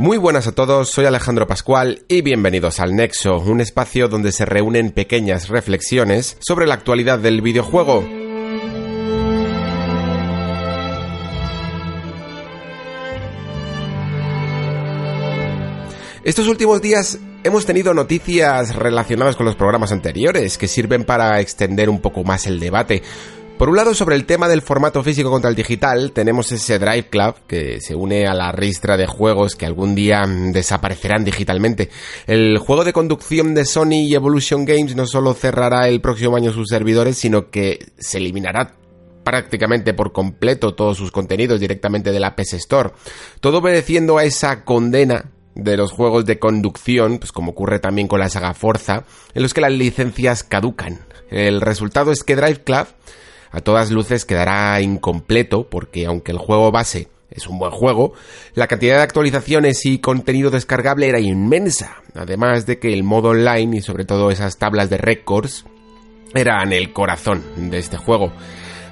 Muy buenas a todos, soy Alejandro Pascual y bienvenidos al Nexo, un espacio donde se reúnen pequeñas reflexiones sobre la actualidad del videojuego. Estos últimos días hemos tenido noticias relacionadas con los programas anteriores que sirven para extender un poco más el debate. Por un lado, sobre el tema del formato físico contra el digital, tenemos ese Drive Club que se une a la ristra de juegos que algún día desaparecerán digitalmente. El juego de conducción de Sony y Evolution Games no solo cerrará el próximo año sus servidores, sino que se eliminará prácticamente por completo todos sus contenidos directamente de la PS Store. Todo obedeciendo a esa condena de los juegos de conducción, pues como ocurre también con la saga Forza, en los que las licencias caducan. El resultado es que Drive Club a todas luces quedará incompleto porque aunque el juego base es un buen juego, la cantidad de actualizaciones y contenido descargable era inmensa, además de que el modo online y sobre todo esas tablas de récords eran el corazón de este juego.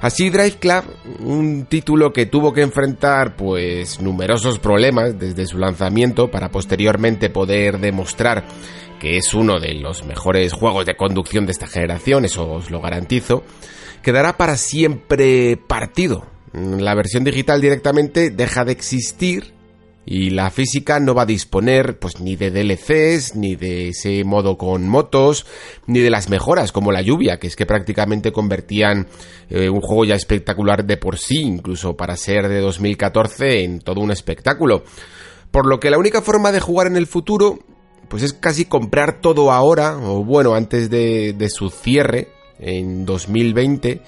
Así Drive Club, un título que tuvo que enfrentar pues numerosos problemas desde su lanzamiento para posteriormente poder demostrar que es uno de los mejores juegos de conducción de esta generación, eso os lo garantizo, quedará para siempre partido. La versión digital directamente deja de existir y la física no va a disponer pues ni de DLCs, ni de ese modo con motos, ni de las mejoras como la lluvia, que es que prácticamente convertían eh, un juego ya espectacular de por sí, incluso para ser de 2014, en todo un espectáculo. Por lo que la única forma de jugar en el futuro pues es casi comprar todo ahora, o bueno, antes de, de su cierre en 2020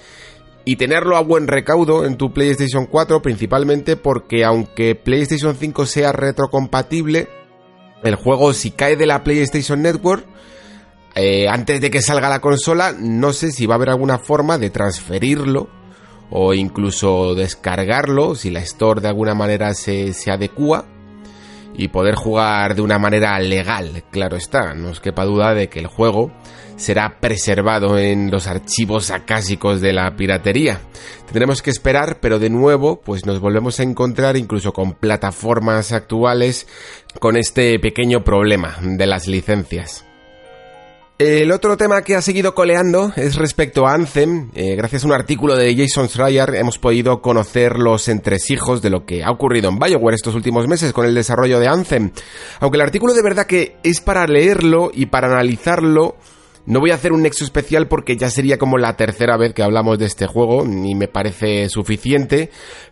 y tenerlo a buen recaudo en tu PlayStation 4, principalmente porque aunque PlayStation 5 sea retrocompatible, el juego si cae de la PlayStation Network, eh, antes de que salga la consola, no sé si va a haber alguna forma de transferirlo o incluso descargarlo, si la Store de alguna manera se, se adecua y poder jugar de una manera legal, claro está, no os quepa duda de que el juego será preservado en los archivos acásicos de la piratería. Tendremos que esperar, pero de nuevo, pues nos volvemos a encontrar incluso con plataformas actuales con este pequeño problema de las licencias. El otro tema que ha seguido coleando es respecto a Anthem. Eh, gracias a un artículo de Jason Schreier hemos podido conocer los entresijos de lo que ha ocurrido en Bioware estos últimos meses con el desarrollo de Anthem. Aunque el artículo de verdad que es para leerlo y para analizarlo, no voy a hacer un nexo especial porque ya sería como la tercera vez que hablamos de este juego, ni me parece suficiente,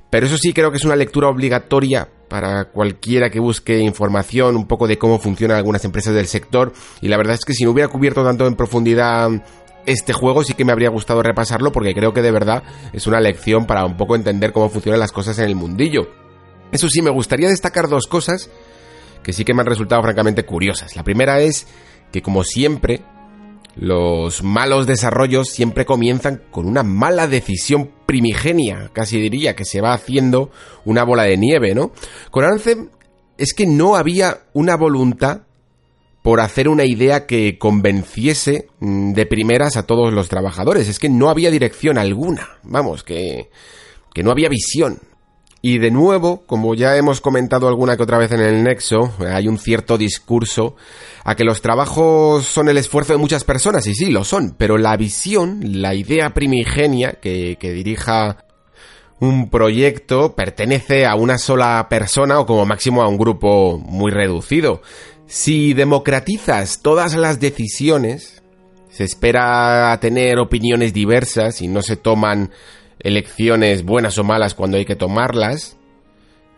pero eso sí creo que es una lectura obligatoria para cualquiera que busque información un poco de cómo funcionan algunas empresas del sector y la verdad es que si no hubiera cubierto tanto en profundidad este juego sí que me habría gustado repasarlo porque creo que de verdad es una lección para un poco entender cómo funcionan las cosas en el mundillo. Eso sí, me gustaría destacar dos cosas que sí que me han resultado francamente curiosas. La primera es que como siempre los malos desarrollos siempre comienzan con una mala decisión primigenia, casi diría, que se va haciendo una bola de nieve, ¿no? Con Anthem es que no había una voluntad por hacer una idea que convenciese mm, de primeras a todos los trabajadores. Es que no había dirección alguna. Vamos, que, que no había visión. Y de nuevo, como ya hemos comentado alguna que otra vez en el Nexo, hay un cierto discurso a que los trabajos son el esfuerzo de muchas personas, y sí, lo son, pero la visión, la idea primigenia que, que dirija un proyecto pertenece a una sola persona o como máximo a un grupo muy reducido. Si democratizas todas las decisiones, se espera tener opiniones diversas y no se toman elecciones buenas o malas cuando hay que tomarlas.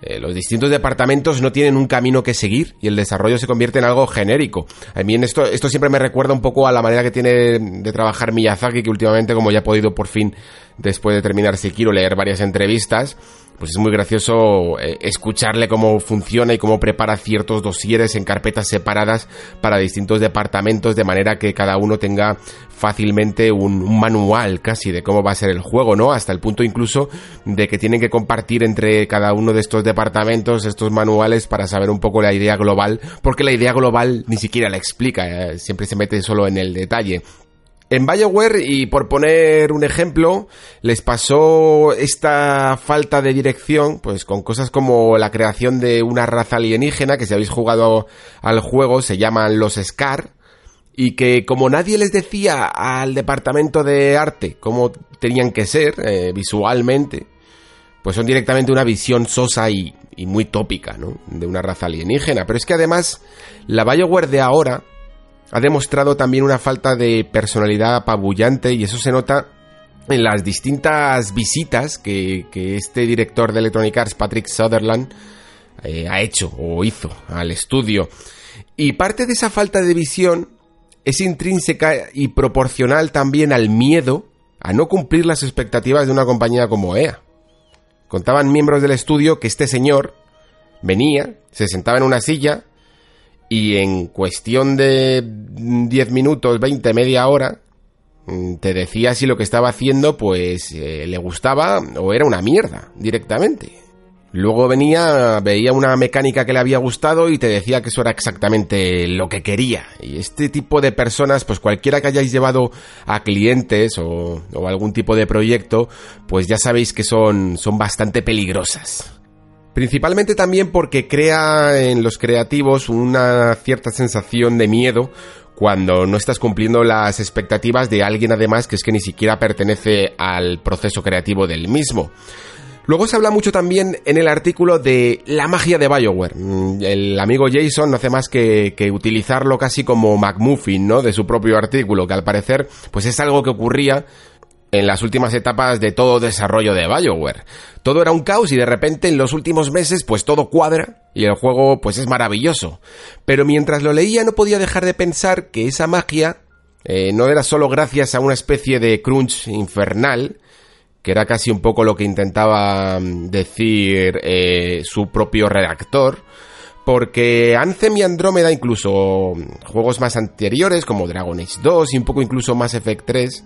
Eh, los distintos departamentos no tienen un camino que seguir y el desarrollo se convierte en algo genérico. A mí esto, esto siempre me recuerda un poco a la manera que tiene de trabajar Miyazaki, que últimamente, como ya he podido por fin después de terminar quiero leer varias entrevistas, pues es muy gracioso eh, escucharle cómo funciona y cómo prepara ciertos dosieres en carpetas separadas para distintos departamentos de manera que cada uno tenga fácilmente un, manual casi de cómo va a ser el juego, ¿no? Hasta el punto incluso de que tienen que compartir entre cada uno de estos departamentos estos manuales para saber un poco la idea global, porque la idea global ni siquiera la explica, eh, siempre se mete solo en el detalle. En BioWare, y por poner un ejemplo, les pasó esta falta de dirección, pues con cosas como la creación de una raza alienígena, que si habéis jugado al juego se llaman los Scar, y que como nadie les decía al departamento de arte cómo tenían que ser eh, visualmente, pues son directamente una visión sosa y, y muy tópica, ¿no? De una raza alienígena. Pero es que además, la BioWare de ahora ha demostrado también una falta de personalidad apabullante y eso se nota en las distintas visitas que, este director de Electronic Arts, Patrick Sutherland, eh, ha hecho o hizo al estudio. Y parte de esa falta de visión es intrínseca y proporcional también al miedo a no cumplir las expectativas de una compañía como EA. Contaban miembros del estudio que este señor venía, se sentaba en una silla, y en cuestión de 10 minutos, 20, media hora, mm, te decía si lo que estaba haciendo pues eh, le gustaba o era una mierda directamente. Luego venía, veía una mecánica que le había gustado y te decía que eso era exactamente lo que quería. Y este tipo de personas, pues cualquiera que hayáis llevado a clientes o, o algún tipo de proyecto, pues ya sabéis que son, son bastante peligrosas. Principalmente también porque crea en los creativos una cierta sensación de miedo cuando no estás cumpliendo las expectativas de alguien además que es que ni siquiera pertenece al proceso creativo del mismo. Luego se habla mucho también en el artículo de la magia de Bioware. Mm, el amigo Jason no hace más que, utilizarlo casi como McMuffin, ¿no? De su propio artículo, que al parecer, pues es algo que ocurría en las últimas etapas de todo desarrollo de BioWare. Todo era un caos y de repente en los últimos meses pues todo cuadra y el juego pues es maravilloso. Pero mientras lo leía no podía dejar de pensar que esa magia eh, no era solo gracias a una especie de crunch infernal, que era casi un poco lo que intentaba mm, decir eh, su propio redactor, porque Anthem y Andrómeda, incluso juegos más anteriores como Dragon Age 2 y un poco incluso Mass Effect 3,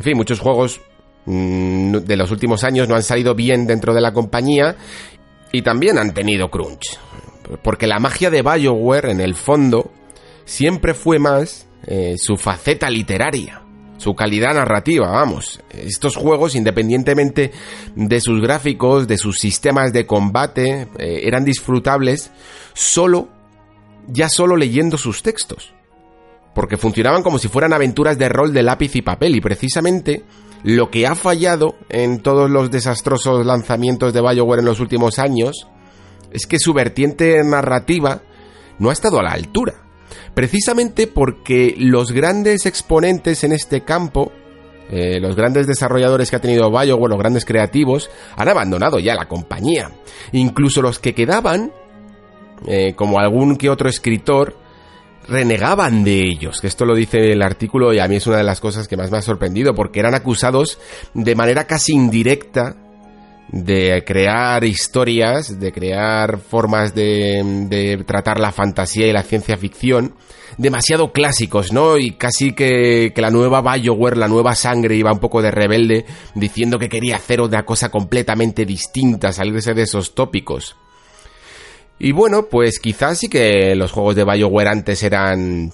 en fin, muchos juegos mm, de los últimos años no han salido bien dentro de la compañía y también han tenido crunch. Porque la magia de Bioware, en el fondo, siempre fue más eh, su faceta literaria, su calidad narrativa, vamos. Estos juegos, independientemente de sus gráficos, de sus sistemas de combate, eh, eran disfrutables solo, ya solo leyendo sus textos porque funcionaban como si fueran aventuras de rol de lápiz y papel y precisamente lo que ha fallado en todos los desastrosos lanzamientos de BioWare en los últimos años es que su vertiente narrativa no ha estado a la altura. Precisamente porque los grandes exponentes en este campo, eh, los grandes desarrolladores que ha tenido BioWare, los grandes creativos, han abandonado ya la compañía. Incluso los que quedaban, eh, como algún que otro escritor, renegaban de ellos, que esto lo dice el artículo y a mí es una de las cosas que más me ha sorprendido, porque eran acusados de manera casi indirecta de crear historias, de crear formas de, tratar la fantasía y la ciencia ficción demasiado clásicos, ¿no? Y casi que, que la nueva Bioware, la nueva sangre iba un poco de rebelde, diciendo que quería hacer una cosa completamente distinta, salirse de esos tópicos. Y bueno, pues quizás sí que los juegos de BioWare antes eran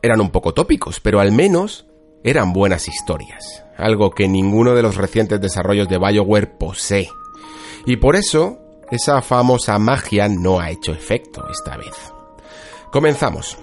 eran un poco tópicos, pero al menos eran buenas historias, algo que ninguno de los recientes desarrollos de BioWare posee. Y por eso esa famosa magia no ha hecho efecto esta vez. Comenzamos.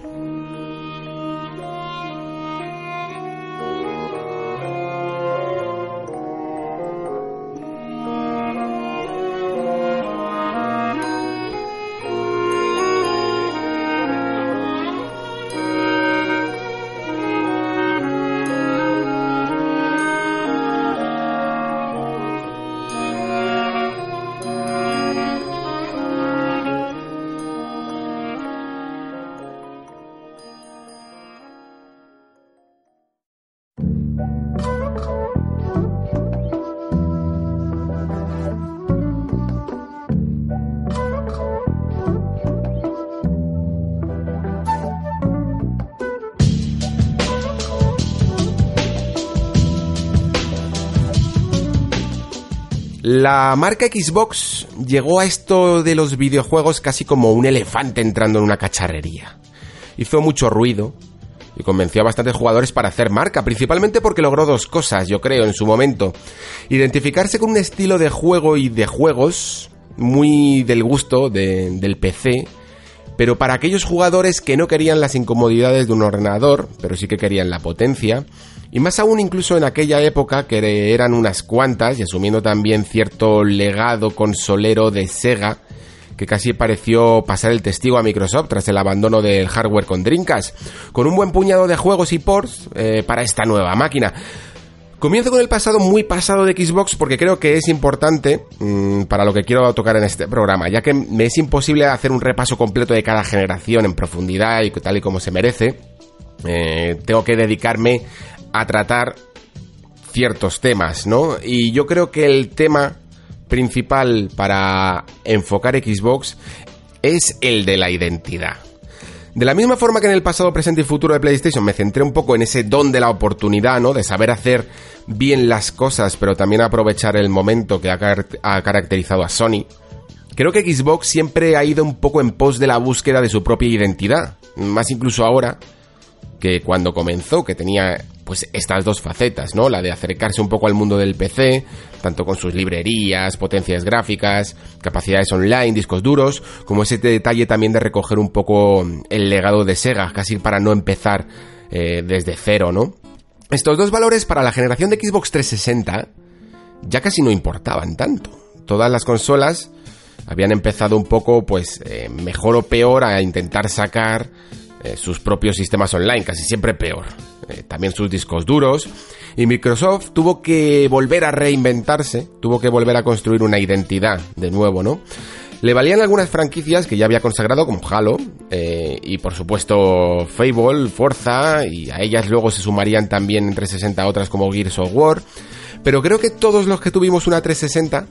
La marca Xbox llegó a esto de los videojuegos casi como un elefante entrando en una cacharrería. Hizo mucho ruido y convenció a bastantes jugadores para hacer marca, principalmente porque logró dos cosas, yo creo, en su momento. Identificarse con un estilo de juego y de juegos muy del gusto del PC, pero para aquellos jugadores que no querían las incomodidades de un ordenador, pero sí que querían la potencia, y más aún incluso en aquella época que eran unas cuantas y asumiendo también cierto legado consolero de Sega que casi pareció pasar el testigo a Microsoft tras el abandono del hardware con Dreamcast, con un buen puñado de juegos y ports eh, para esta nueva máquina. Comienzo con el pasado muy pasado de Xbox porque creo que es importante mm, para lo que quiero tocar en este programa, ya que me es imposible hacer un repaso completo de cada generación en profundidad y tal y como se merece. Eh, tengo que dedicarme a tratar ciertos temas, ¿no? Y yo creo que el tema principal para enfocar Xbox es el de la identidad. De la misma forma que en el pasado, presente y futuro de PlayStation me centré un poco en ese don de la oportunidad, ¿no? De saber hacer bien las cosas, pero también aprovechar el momento que ha, caracterizado a Sony. Creo que Xbox siempre ha ido un poco en pos de la búsqueda de su propia identidad, más incluso ahora que cuando comenzó, que tenía pues estas dos facetas, ¿no? La de acercarse un poco al mundo del PC, tanto con sus librerías, potencias gráficas, capacidades online, discos duros, como ese detalle también de recoger un poco el legado de Sega, casi para no empezar eh, desde cero, ¿no? Estos dos valores para la generación de Xbox 360 ya casi no importaban tanto. Todas las consolas habían empezado un poco, pues, eh, mejor o peor a intentar sacar eh, sus propios sistemas online, casi siempre peor. Eh, también sus discos duros. Y Microsoft tuvo que volver a reinventarse, tuvo que volver a construir una identidad de nuevo, ¿no? Le valían algunas franquicias que ya había consagrado, como Halo, eh, y por supuesto Fable, Forza, y a ellas luego se sumarían también en 360 otras como Gears of War. Pero creo que todos los que tuvimos una 360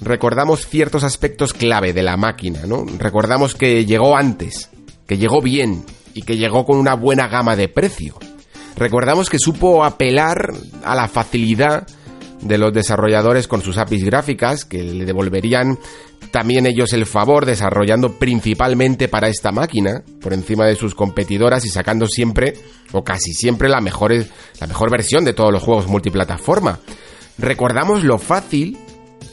recordamos ciertos aspectos clave de la máquina, ¿no? Recordamos que llegó antes, que llegó bien, y que llegó con una buena gama de precio. Recordamos que supo apelar a la facilidad de los desarrolladores con sus APIs gráficas, que le devolverían también ellos el favor desarrollando principalmente para esta máquina, por encima de sus competidoras y sacando siempre, o casi siempre, la mejor, la mejor versión de todos los juegos multiplataforma. Recordamos lo fácil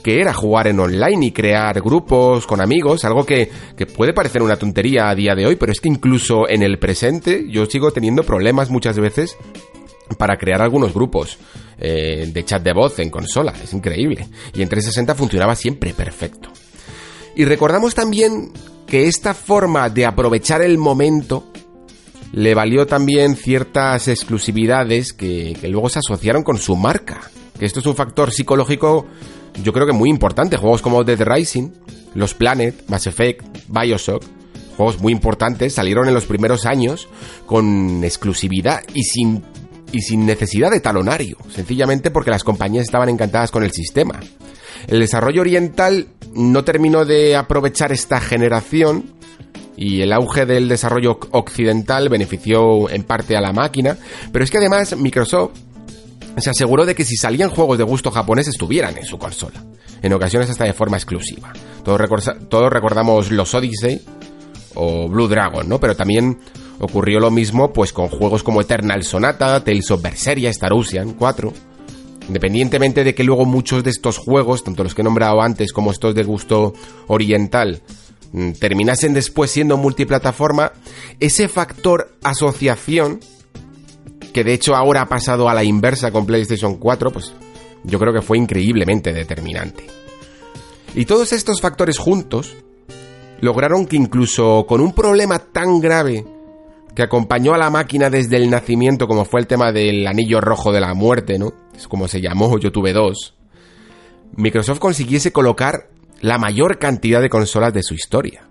que era jugar en online y crear grupos con amigos, algo que, puede parecer una tontería a día de hoy, pero es que incluso en el presente yo sigo teniendo problemas muchas veces para crear algunos grupos eh, de chat de voz en consola, es increíble. Y en 360 funcionaba siempre perfecto. Y recordamos también que esta forma de aprovechar el momento le valió también ciertas exclusividades que, que luego se asociaron con su marca. Que esto es un factor psicológico yo creo que muy importante. Juegos como Dead Rising, Los Planet, Mass Effect, Bioshock, juegos muy importantes, salieron en los primeros años con exclusividad y sin, y sin necesidad de talonario, sencillamente porque las compañías estaban encantadas con el sistema. El desarrollo oriental no terminó de aprovechar esta generación y el auge del desarrollo occidental benefició en parte a la máquina, pero es que además Microsoft se aseguró de que si salían juegos de gusto japonés estuvieran en su consola, en ocasiones hasta de forma exclusiva. Todos, recordamos los Odyssey o Blue Dragon, ¿no? Pero también ocurrió lo mismo pues con juegos como Eternal Sonata, Tales of Berseria, Star Ocean 4. Independientemente de que luego muchos de estos juegos, tanto los que he nombrado antes como estos de gusto oriental, mm, terminasen después siendo multiplataforma, ese factor asociación que de hecho ahora ha pasado a la inversa con PlayStation 4, pues yo creo que fue increíblemente determinante. Y todos estos factores juntos lograron que incluso con un problema tan grave que acompañó a la máquina desde el nacimiento, como fue el tema del anillo rojo de la muerte, ¿no? Es como se llamó, yo tuve dos. Microsoft consiguiese colocar la mayor cantidad de consolas de su historia.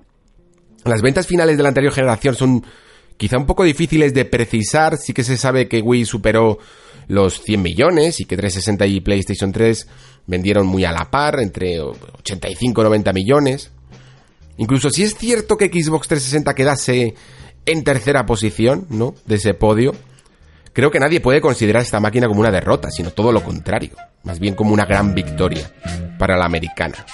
Las ventas finales de la anterior generación son quizá un poco difíciles de precisar, sí que se sabe que Wii superó los 100 millones y que 360 y PlayStation 3 vendieron muy a la par, entre 85 y 90 millones. Incluso si es cierto que Xbox 360 quedase en tercera posición, ¿no? De ese podio, creo que nadie puede considerar esta máquina como una derrota, sino todo lo contrario, más bien como una gran victoria. para la americana.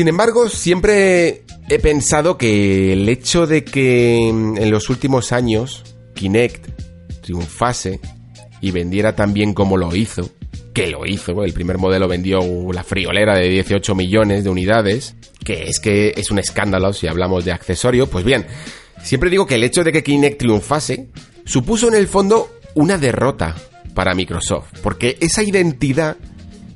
Sin embargo, siempre he pensado que el hecho de que mm, en los últimos años Kinect triunfase y vendiera tan bien como lo hizo, que lo hizo, el primer modelo vendió la friolera de 18 millones de unidades, que es que es un escándalo si hablamos de accesorio, pues bien, siempre digo que el hecho de que Kinect triunfase supuso en el fondo una derrota para Microsoft, porque esa identidad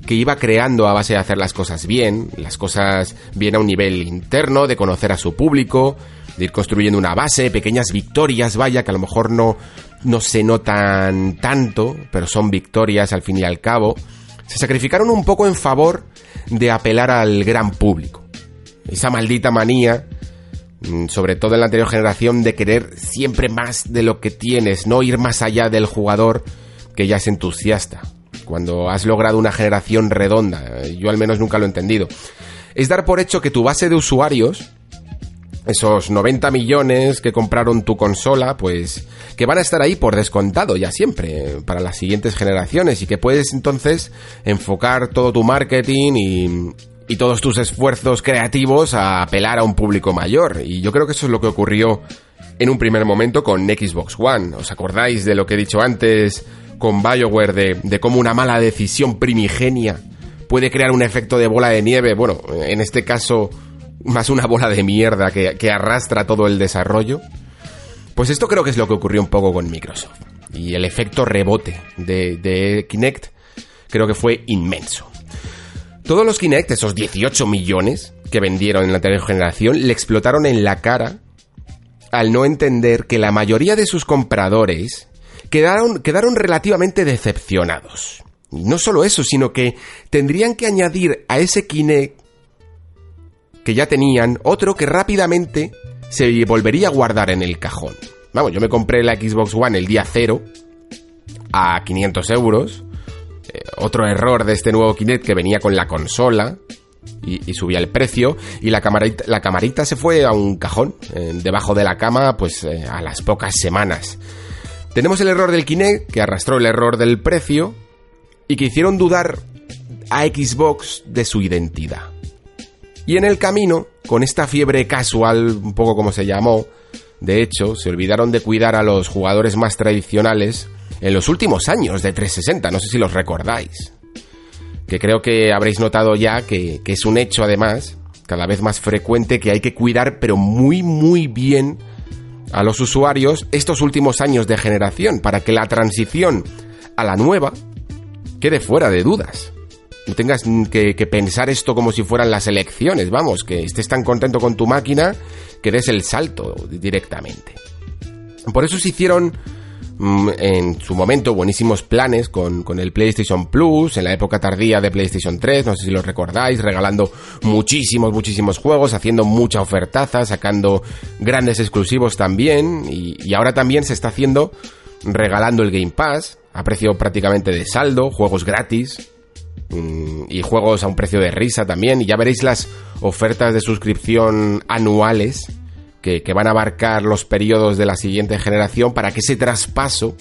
que iba creando a base de hacer las cosas bien, las cosas bien a un nivel interno, de conocer a su público, de ir construyendo una base, pequeñas victorias, vaya, que a lo mejor no, no se notan tanto, pero son victorias al fin y al cabo, se sacrificaron un poco en favor de apelar al gran público. Esa maldita manía, mm, sobre todo en la anterior generación, de querer siempre más de lo que tienes, no ir más allá del jugador que ya es entusiasta cuando has logrado una generación redonda. Yo al menos nunca lo he entendido. Es dar por hecho que tu base de usuarios, esos 90 millones que compraron tu consola, pues que van a estar ahí por descontado ya siempre para las siguientes generaciones y que puedes entonces enfocar todo tu marketing y, y todos tus esfuerzos creativos a apelar a un público mayor. Y yo creo que eso es lo que ocurrió en un primer momento con Xbox One. ¿Os acordáis de lo que he dicho antes con BioWare de, de cómo una mala decisión primigenia puede crear un efecto de bola de nieve, bueno, en este caso más una bola de mierda que, que arrastra todo el desarrollo. Pues esto creo que es lo que ocurrió un poco con Microsoft. Y el efecto rebote de, de Kinect creo que fue inmenso. Todos los Kinect, esos 18 millones que vendieron en la anterior generación, le explotaron en la cara al no entender que la mayoría de sus compradores quedaron, quedaron relativamente decepcionados. Y no solo eso, sino que tendrían que añadir a ese Kinect que ya tenían otro que rápidamente se volvería a guardar en el cajón. Vamos, yo me compré la Xbox One el día cero a 500 euros. Eh, otro error de este nuevo Kinect que venía con la consola y, subía el precio. Y la camarita, la camarita se fue a un cajón eh, debajo de la cama pues eh, a las pocas semanas. Tenemos el error del Kinect, que arrastró el error del precio y que hicieron dudar a Xbox de su identidad. Y en el camino, con esta fiebre casual, un poco como se llamó, de hecho, se olvidaron de cuidar a los jugadores más tradicionales en los últimos años de 360, no sé si los recordáis. Que creo que habréis notado ya que, que es un hecho además, cada vez más frecuente, que hay que cuidar pero muy muy bien a los usuarios estos últimos años de generación para que la transición a la nueva quede fuera de dudas. No tengas que, pensar esto como si fueran las elecciones, vamos, que estés tan contento con tu máquina que des el salto directamente. Por eso se hicieron en su momento buenísimos planes con, con, el PlayStation Plus, en la época tardía de PlayStation 3, no sé si lo recordáis, regalando muchísimos, muchísimos juegos, haciendo mucha ofertaza, sacando grandes exclusivos también, y, y ahora también se está haciendo regalando el Game Pass, a precio prácticamente de saldo, juegos gratis, mm, y juegos a un precio de risa también, y ya veréis las ofertas de suscripción anuales que, van a abarcar los periodos de la siguiente generación para que ese traspaso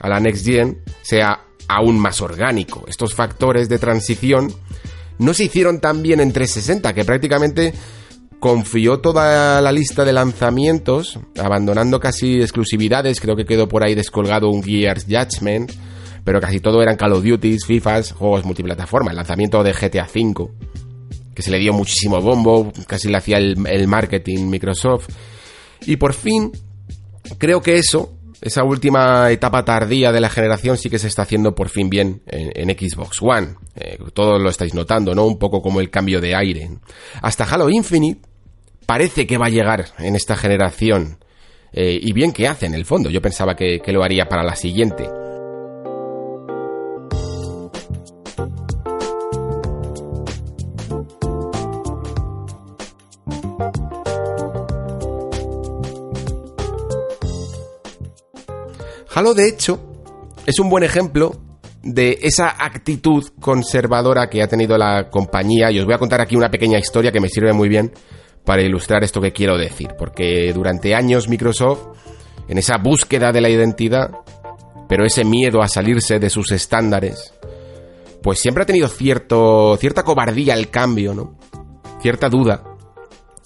a la Next Gen sea aún más orgánico. Estos factores de transición no se hicieron tan bien en 360, que prácticamente confió toda la lista de lanzamientos, abandonando casi exclusividades, creo que quedó por ahí descolgado un Gears Judgment, pero casi todo eran Call of Duty, FIFAs, juegos multiplataforma, el lanzamiento de GTA V que se le dio muchísimo bombo, casi le hacía el, marketing Microsoft. Y por fin, creo que eso, esa última etapa tardía de la generación sí que se está haciendo por fin bien en, Xbox One. Eh, todos lo estáis notando, ¿no? Un poco como el cambio de aire. Hasta Halo Infinite parece que va a llegar en esta generación. Eh, y bien que hace en el fondo. Yo pensaba que lo haría para la siguiente. Halo, de hecho, es un buen ejemplo de esa actitud conservadora que ha tenido la compañía y os voy a contar aquí una pequeña historia que me sirve muy bien para ilustrar esto que quiero decir, porque durante años Microsoft, en esa búsqueda de la identidad, pero ese miedo a salirse de sus estándares, pues siempre ha tenido cierto, cierta cobardía al cambio, ¿no? Cierta duda.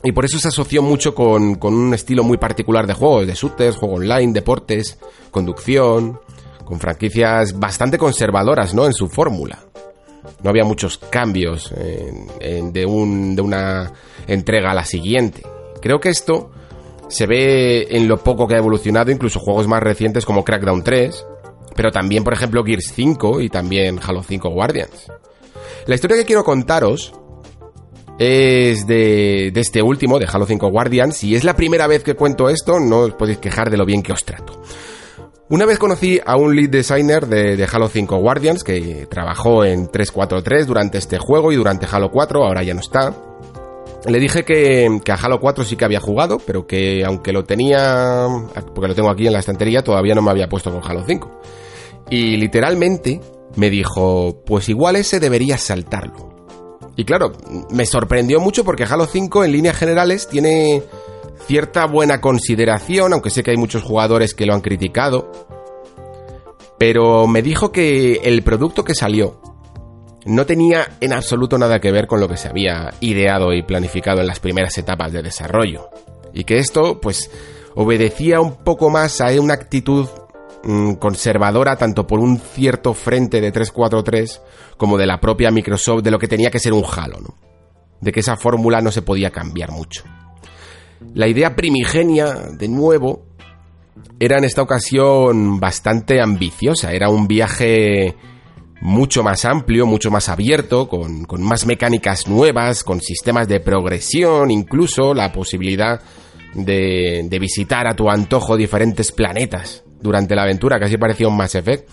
Y por eso se asoció mucho con, con un estilo muy particular de juegos, de shooters, juego online, deportes, conducción, con franquicias bastante conservadoras, ¿no? En su fórmula. No había muchos cambios de, un, de una entrega a la siguiente. Creo que esto se ve en lo poco que ha evolucionado, incluso juegos más recientes como Crackdown 3, pero también, por ejemplo, Gears 5 y también Halo 5 Guardians. La historia que quiero contaros es de, este último, de Halo 5 Guardians, y es la primera vez que cuento esto, no os podéis quejar de lo bien que os trato. Una vez conocí a un lead designer de, Halo 5 Guardians que trabajó en 343 durante este juego y durante Halo 4, ahora ya no está. Le dije que, a Halo 4 sí que había jugado, pero que aunque lo tenía, porque lo tengo aquí en la estantería, todavía no me había puesto con Halo 5. Y literalmente me dijo, pues igual ese deberías saltarlo. Y claro, me sorprendió mucho porque Halo 5 en líneas generales tiene cierta buena consideración, aunque sé que hay muchos jugadores que lo han criticado. Pero me dijo que el producto que salió no tenía en absoluto nada que ver con lo que se había ideado y planificado en las primeras etapas de desarrollo. Y que esto, pues, obedecía un poco más a una actitud conservadora tanto por un cierto frente de 343 como de la propia Microsoft de lo que tenía que ser un Halo. De que esa fórmula no se podía cambiar mucho. La idea primigenia, de nuevo, era en esta ocasión bastante ambiciosa. Era un viaje mucho más amplio, mucho más abierto, con, más mecánicas nuevas, con sistemas de progresión, incluso la posibilidad de, visitar a tu antojo diferentes planetas durante la aventura, casi parecía un Mass Effect.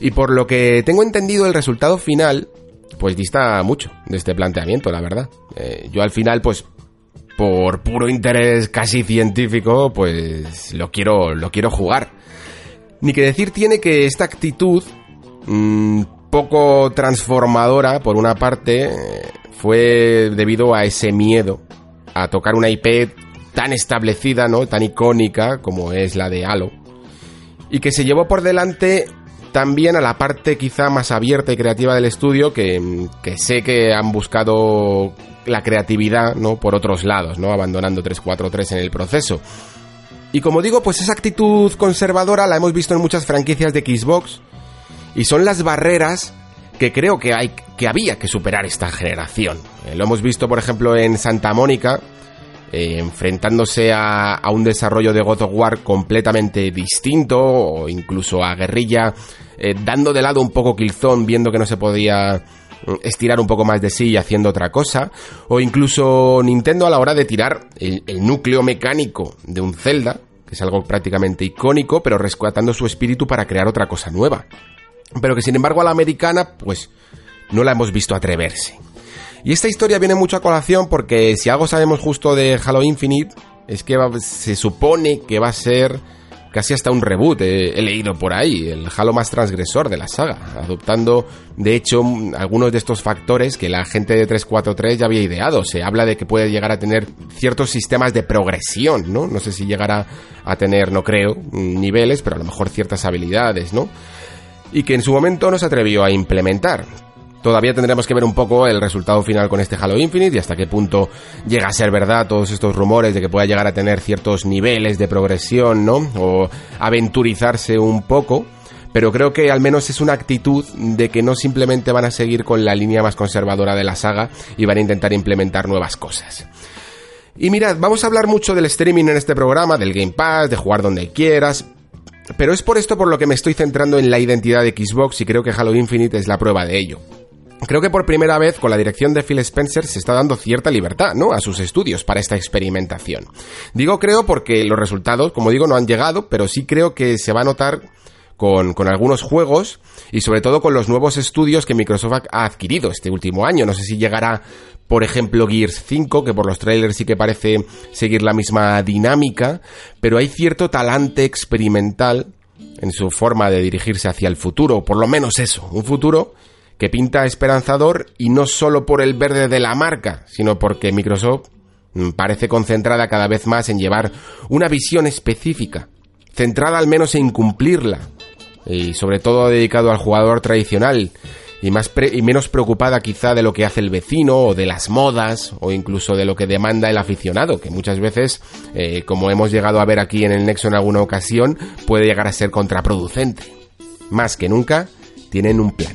Y por lo que tengo entendido, el resultado final, pues dista mucho de este planteamiento, la verdad. Eh, yo al final, pues por puro interés casi científico, pues lo quiero, lo quiero jugar. Ni que decir tiene que esta actitud mmm, poco transformadora, por una parte, fue debido a ese miedo a tocar una IP tan establecida, ¿no? Tan icónica como es la de Halo. Y que se llevó por delante también a la parte quizá más abierta y creativa del estudio que, que sé que han buscado la creatividad, ¿no? Por otros lados, ¿no? Abandonando 343 en el proceso. Y como digo, pues esa actitud conservadora la hemos visto en muchas franquicias de Xbox y son las barreras que creo que hay que había que superar esta generación. Eh, lo hemos visto, por ejemplo, en Santa Mónica, eh, enfrentándose a, un desarrollo de God of War completamente distinto, o incluso a Guerrilla, eh, dando de lado un poco Killzone, viendo que no se podía estirar un poco más de sí y haciendo otra cosa, o incluso Nintendo a la hora de tirar el, núcleo mecánico de un Zelda, que es algo prácticamente icónico, pero rescatando su espíritu para crear otra cosa nueva. Pero que sin embargo a la americana, pues no la hemos visto atreverse. Y esta historia viene mucho a colación porque si algo sabemos justo de Halo Infinite, es que se supone que va a ser casi hasta un reboot, he, leído por ahí, el Halo más transgresor de la saga, adoptando de hecho algunos de estos factores que la gente de 343 ya había ideado. Se habla de que puede llegar a tener ciertos sistemas de progresión, ¿no? No sé si llegará a tener, no creo, niveles, pero a lo mejor ciertas habilidades, ¿no? Y que en su momento no se atrevió a implementar. Todavía tendremos que ver un poco el resultado final con este Halo Infinite y hasta qué punto llega a ser verdad todos estos rumores de que pueda llegar a tener ciertos niveles de progresión, ¿no? O aventurizarse un poco. Pero creo que al menos es una actitud de que no simplemente van a seguir con la línea más conservadora de la saga y van a intentar implementar nuevas cosas. Y mirad, vamos a hablar mucho del streaming en este programa, del Game Pass, de jugar donde quieras, pero es por esto por lo que me estoy centrando en la identidad de Xbox y creo que Halo Infinite es la prueba de ello. Creo que por primera vez con la dirección de Phil Spencer se está dando cierta libertad, ¿no? A sus estudios para esta experimentación. Digo creo porque los resultados, como digo, no han llegado, pero sí creo que se va a notar con, algunos juegos y sobre todo con los nuevos estudios que Microsoft ha adquirido este último año. No sé si llegará, por ejemplo, Gears 5, que por los trailers sí que parece seguir la misma dinámica, pero hay cierto talante experimental en su forma de dirigirse hacia el futuro, por lo menos eso, un futuro que pinta esperanzador y no solo por el verde de la marca, sino porque Microsoft mm, parece concentrada cada vez más en llevar una visión específica, centrada al menos en cumplirla, y sobre todo dedicado al jugador tradicional, y, más y menos preocupada quizá de lo que hace el vecino o de las modas o incluso de lo que demanda el aficionado, que muchas veces, eh, como hemos llegado a ver aquí en el Nexo en alguna ocasión, puede llegar a ser contraproducente. Más que nunca, tienen un plan.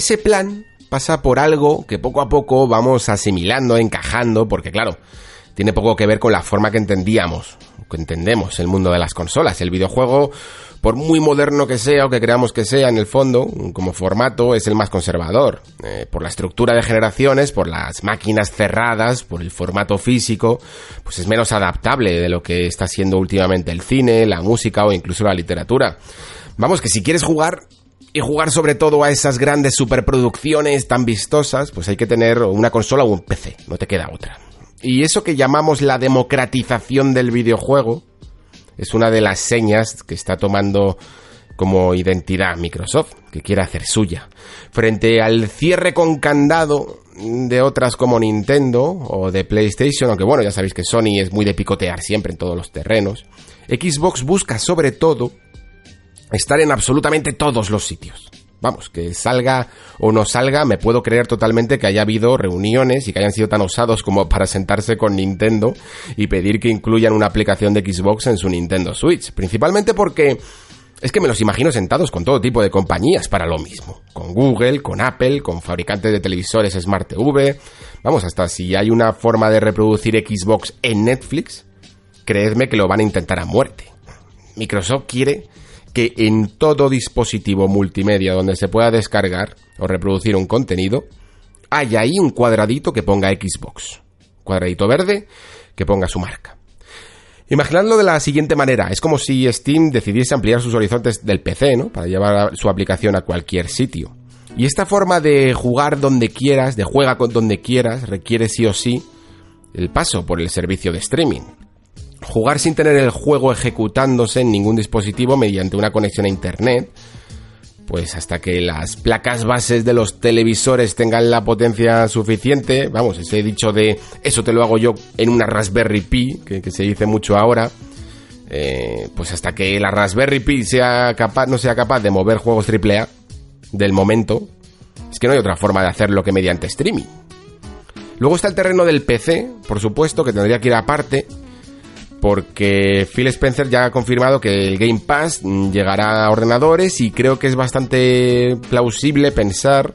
Ese plan pasa por algo que poco a poco vamos asimilando, encajando, porque claro, tiene poco que ver con la forma que entendíamos, que entendemos el mundo de las consolas. El videojuego, por muy moderno que sea o que creamos que sea, en el fondo, como formato, es el más conservador. Eh, por la estructura de generaciones, por las máquinas cerradas, por el formato físico, pues es menos adaptable de lo que está siendo últimamente el cine, la música o incluso la literatura. Vamos, que si quieres jugar, y jugar sobre todo a esas grandes superproducciones tan vistosas, pues hay que tener una consola o un PC, no te queda otra. Y eso que llamamos la democratización del videojuego es una de las señas que está tomando como identidad Microsoft, que quiere hacer suya. Frente al cierre con candado de otras como Nintendo o de PlayStation, aunque bueno, ya sabéis que Sony es muy de picotear siempre en todos los terrenos, Xbox busca sobre todo estar en absolutamente todos los sitios. Vamos, que salga o no salga, me puedo creer totalmente que haya habido reuniones y que hayan sido tan osados como para sentarse con Nintendo y pedir que incluyan una aplicación de Xbox en su Nintendo Switch. Principalmente porque es que me los imagino sentados con todo tipo de compañías para lo mismo. Con Google, con Apple, con fabricantes de televisores Smart TV. Vamos, hasta si hay una forma de reproducir Xbox en Netflix, creedme que lo van a intentar a muerte. Microsoft quiere que en todo dispositivo multimedia donde se pueda descargar o reproducir un contenido, haya ahí un cuadradito que ponga Xbox. Cuadradito verde que ponga su marca. Imaginadlo de la siguiente manera, es como si Steam decidiese ampliar sus horizontes del PC, ¿no? Para llevar su aplicación a cualquier sitio. Y esta forma de jugar donde quieras, de juega con donde quieras, requiere sí o sí el paso por el servicio de streaming jugar sin tener el juego ejecutándose en ningún dispositivo mediante una conexión a internet, pues hasta que las placas bases de los televisores tengan la potencia suficiente, vamos, ese dicho de eso te lo hago yo en una Raspberry Pi, que, se dice mucho ahora, eh, pues hasta que la Raspberry Pi sea capaz, no sea capaz de mover juegos AAA del momento, es que no hay otra forma de hacerlo que mediante streaming. Luego está el terreno del PC, por supuesto, que tendría que ir aparte, porque Phil Spencer ya ha confirmado que el Game Pass llegará a ordenadores y creo que es bastante plausible pensar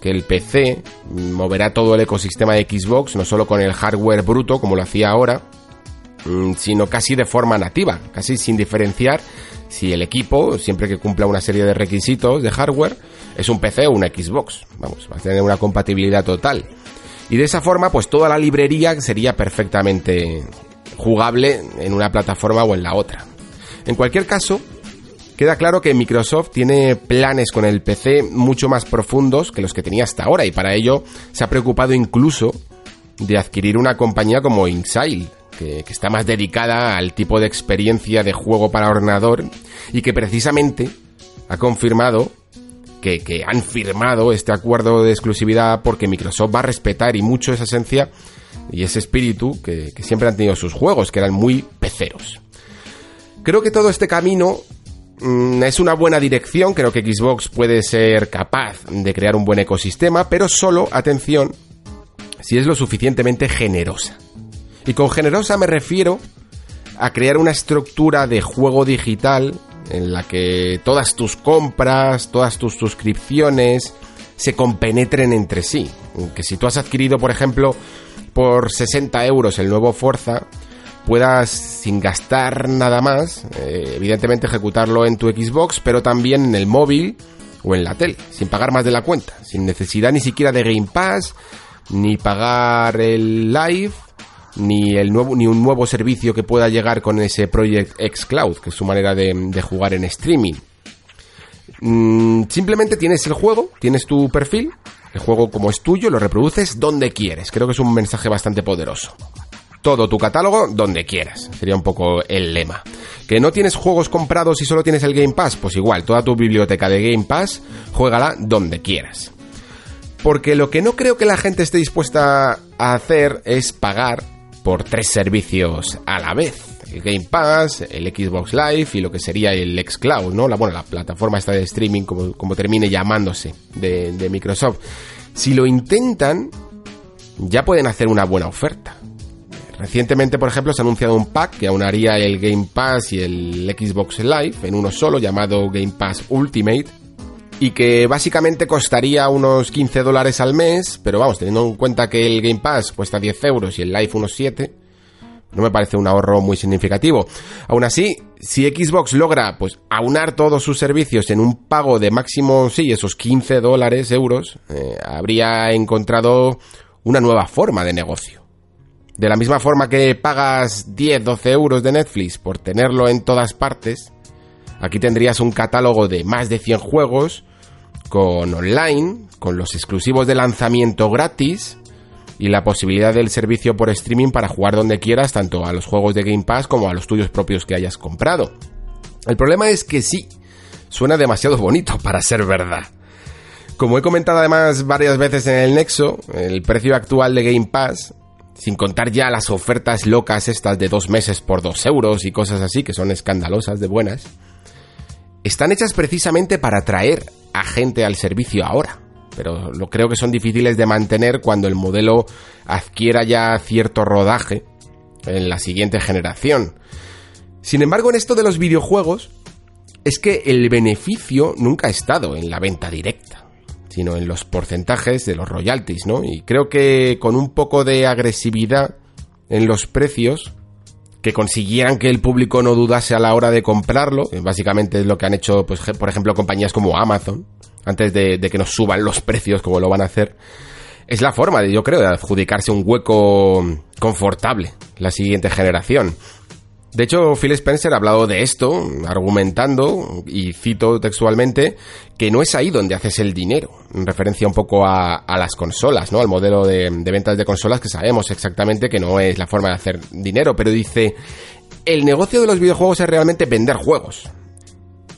que el PC moverá todo el ecosistema de Xbox, no solo con el hardware bruto como lo hacía ahora, mm, sino casi de forma nativa, casi sin diferenciar si el equipo, siempre que cumpla una serie de requisitos de hardware, es un PC o una Xbox. Vamos, va a tener una compatibilidad total. Y de esa forma, pues toda la librería sería perfectamente jugable en una plataforma o en la otra. En cualquier caso, queda claro que Microsoft tiene planes con el PC mucho más profundos que los que tenía hasta ahora y para ello se ha preocupado incluso de adquirir una compañía como Inxile, que, está más dedicada al tipo de experiencia de juego para ordenador y que precisamente ha confirmado que, han firmado este acuerdo de exclusividad porque Microsoft va a respetar y mucho esa esencia y ese espíritu que, siempre han tenido sus juegos, que eran muy peceros. Creo que todo este camino mm, es una buena dirección, creo que Xbox puede ser capaz de crear un buen ecosistema, pero solo, atención, si es lo suficientemente generosa. Y con generosa me refiero a crear una estructura de juego digital en la que todas tus compras, todas tus suscripciones se compenetren entre sí. Que si tú has adquirido, por ejemplo, por 60 euros el nuevo Forza, puedas, sin gastar nada más, eh, evidentemente ejecutarlo en tu Xbox, pero también en el móvil o en la tele, sin pagar más de la cuenta, sin necesidad ni siquiera de Game Pass, ni pagar el live, ni, el nuevo, ni un nuevo servicio que pueda llegar con ese Project X Cloud, que es su manera de, de jugar en streaming. Mm, simplemente tienes el juego, tienes tu perfil, el juego como es tuyo, lo reproduces donde quieres. Creo que es un mensaje bastante poderoso. Todo tu catálogo donde quieras. Sería un poco el lema. ¿Que no tienes juegos comprados y solo tienes el Game Pass? Pues igual, toda tu biblioteca de Game Pass, juégala donde quieras. Porque lo que no creo que la gente esté dispuesta a hacer es pagar por tres servicios a la vez. El Game Pass, el Xbox Live y lo que sería el Xcloud, ¿no? La, bueno, la plataforma esta de streaming, como, como termine llamándose, de, de Microsoft. Si lo intentan, ya pueden hacer una buena oferta. Recientemente, por ejemplo, se ha anunciado un pack que aunaría el Game Pass y el Xbox Live en uno solo, llamado Game Pass Ultimate, y que básicamente costaría unos 15 dólares al mes, pero vamos, teniendo en cuenta que el Game Pass cuesta 10 euros y el Live unos 7, no me parece un ahorro muy significativo. Aún así, si Xbox logra pues aunar todos sus servicios en un pago de máximo, sí, esos 15 dólares, euros, eh, habría encontrado una nueva forma de negocio. De la misma forma que pagas 10, 12 euros de Netflix por tenerlo en todas partes, aquí tendrías un catálogo de más de 100 juegos, con online, con los exclusivos de lanzamiento gratis y la posibilidad del servicio por streaming para jugar donde quieras, tanto a los juegos de Game Pass como a los tuyos propios que hayas comprado. El problema es que sí, suena demasiado bonito para ser verdad. Como he comentado además varias veces en el Nexo, el precio actual de Game Pass sin contar ya las ofertas locas estas de dos meses por dos euros y cosas así, que son escandalosas de buenas, están hechas precisamente para atraer a gente al servicio ahora. Pero lo creo que son difíciles de mantener cuando el modelo adquiera ya cierto rodaje en la siguiente generación. Sin embargo, en esto de los videojuegos, es que el beneficio nunca ha estado en la venta directa sino en los porcentajes de los royalties, ¿no? Y creo que con un poco de agresividad en los precios, que consiguieran que el público no dudase a la hora de comprarlo, básicamente es lo que han hecho, pues, por ejemplo, compañías como Amazon, antes de, de que nos suban los precios como lo van a hacer, es la forma, de, yo creo, de adjudicarse un hueco confortable la siguiente generación. De hecho, Phil Spencer ha hablado de esto, argumentando, y cito textualmente, que no es ahí donde haces el dinero, en referencia un poco a, las consolas, ¿no? Al modelo de, ventas de consolas que sabemos exactamente que no es la forma de hacer dinero, pero dice, el negocio de los videojuegos es realmente vender juegos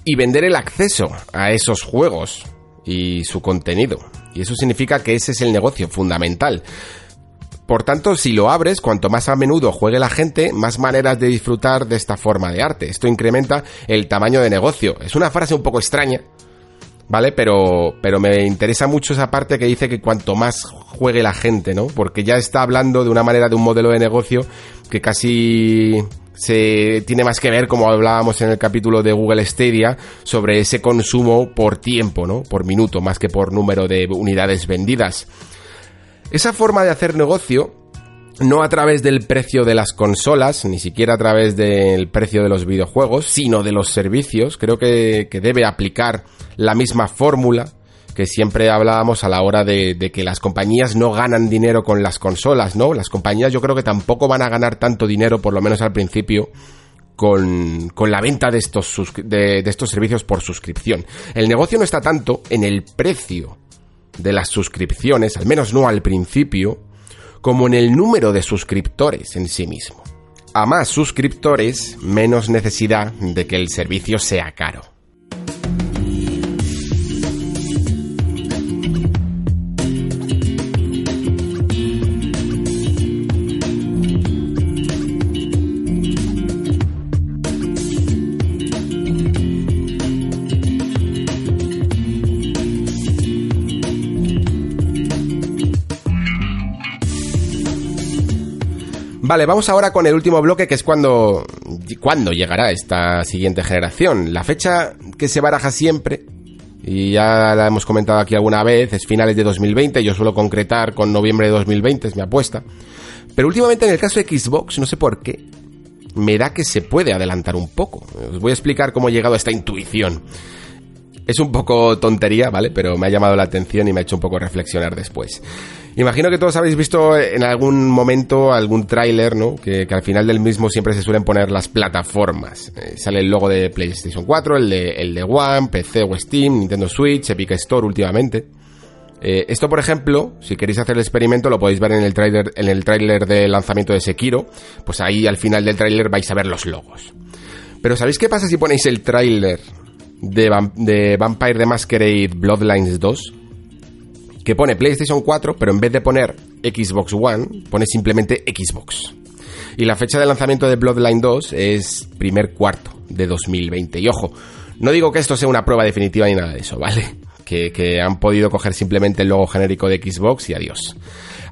y vender el acceso a esos juegos y su contenido. Y eso significa que ese es el negocio fundamental. Por tanto, si lo abres, cuanto más a menudo juegue la gente, más maneras de disfrutar de esta forma de arte. Esto incrementa el tamaño de negocio. Es una frase un poco extraña, ¿vale? Pero, pero me interesa mucho esa parte que dice que cuanto más juegue la gente, ¿no? Porque ya está hablando de una manera de un modelo de negocio que casi se tiene más que ver, como hablábamos en el capítulo de Google Stadia, sobre ese consumo por tiempo, ¿no? Por minuto, más que por número de unidades vendidas. Esa forma de hacer negocio, no a través del precio de las consolas, ni siquiera a través del precio de los videojuegos, sino de los servicios, creo que, debe aplicar la misma fórmula que siempre hablábamos a la hora de, que las compañías no ganan dinero con las consolas, ¿no? Las compañías yo creo que tampoco van a ganar tanto dinero, por lo menos al principio, con, la venta de estos, de estos servicios por suscripción. El negocio no está tanto en el precio de las suscripciones, al menos no al principio, como en el número de suscriptores en sí mismo. A más suscriptores, menos necesidad de que el servicio sea caro. Vale, vamos ahora con el último bloque que es cuando, cuando llegará esta siguiente generación. La fecha que se baraja siempre, y ya la hemos comentado aquí alguna vez, es finales de 2020, yo suelo concretar con noviembre de 2020, es mi apuesta. Pero últimamente en el caso de Xbox, no sé por qué, me da que se puede adelantar un poco. Os voy a explicar cómo he llegado a esta intuición. Es un poco tontería, ¿vale? Pero me ha llamado la atención y me ha hecho un poco reflexionar después. Imagino que todos habéis visto en algún momento algún tráiler, ¿no? Que, al final del mismo siempre se suelen poner las plataformas. Eh, sale el logo de PlayStation 4, el de, el de One, PC o Steam, Nintendo Switch, Epic Store últimamente. Eh, esto, por ejemplo, si queréis hacer el experimento, lo podéis ver en el tráiler en el tráiler de lanzamiento de Sekiro. Pues ahí al final del tráiler vais a ver los logos. Pero ¿sabéis qué pasa si ponéis el tráiler de, de Vampire the Masquerade Bloodlines 2? Que pone PlayStation 4, pero en vez de poner Xbox One, pone simplemente Xbox. Y la fecha de lanzamiento de Bloodline 2 es primer cuarto de 2020. Y ojo, no digo que esto sea una prueba definitiva ni nada de eso, ¿vale? que, han podido coger simplemente el logo genérico de Xbox y adiós.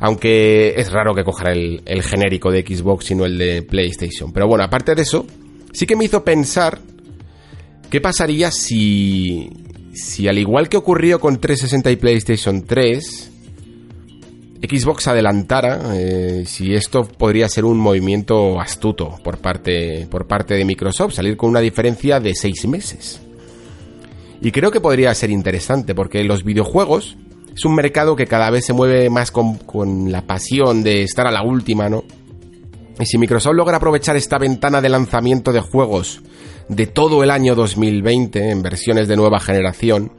Aunque es raro que coja el, el genérico de Xbox y no el de PlayStation. Pero bueno, aparte de eso, sí que me hizo pensar qué pasaría si, si al igual que ocurrió con 360 y PlayStation 3, Xbox adelantara eh, si esto podría ser un movimiento astuto por parte, por parte de Microsoft, salir con una diferencia de 6 meses. Y creo que podría ser interesante porque los videojuegos es un mercado que cada vez se mueve más con, la pasión de estar a la última, ¿no? Y si Microsoft logra aprovechar esta ventana de lanzamiento de juegos de todo el año 2020 en versiones de nueva generación,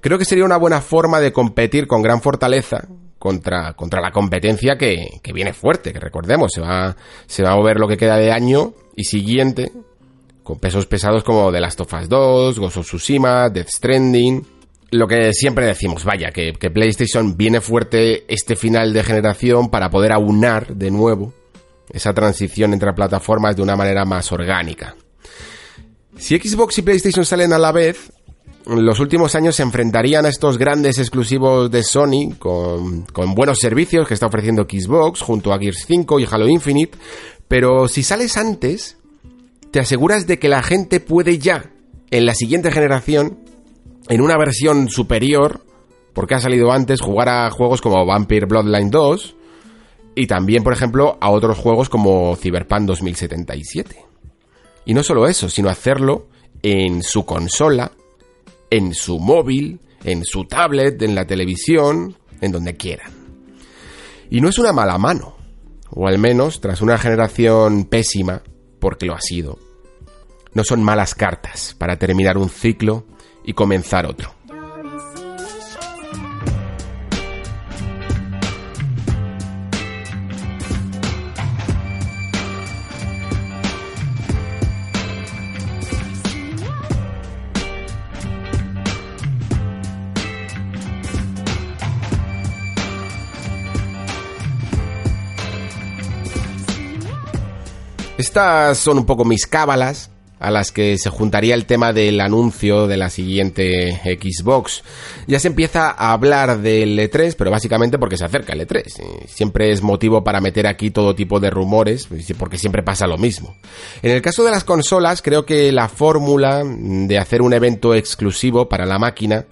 creo que sería una buena forma de competir con gran fortaleza contra, contra la competencia que, que viene fuerte, que recordemos, se va, se va a mover lo que queda de año y siguiente con pesos pesados como The Last of Us 2, Ghost of Tsushima, Death Stranding. Lo que siempre decimos, vaya, que, PlayStation viene fuerte este final de generación para poder aunar de nuevo esa transición entre plataformas de una manera más orgánica. Si Xbox y PlayStation salen a la vez, en los últimos años se enfrentarían a estos grandes exclusivos de Sony con, con, buenos servicios que está ofreciendo Xbox junto a Gears 5 y Halo Infinite, pero si sales antes, te aseguras de que la gente puede ya, en la siguiente generación, en una versión superior, porque ha salido antes, jugar a juegos como Vampire Bloodline 2 y también, por ejemplo, a otros juegos como Cyberpunk 2077. Y no solo eso, sino hacerlo en su consola, en su móvil, en su tablet, en la televisión, en donde quieran. Y no es una mala mano, o al menos tras una generación pésima, porque lo ha sido. No son malas cartas para terminar un ciclo y comenzar otro. Estas son un poco mis cábalas a las que se juntaría el tema del anuncio de la siguiente Xbox. Ya se empieza a hablar del E3, pero básicamente porque se acerca el E3. Siempre es motivo para meter aquí todo tipo de rumores, porque siempre pasa lo mismo. En el caso de las consolas, creo que la fórmula de hacer un evento exclusivo para la máquina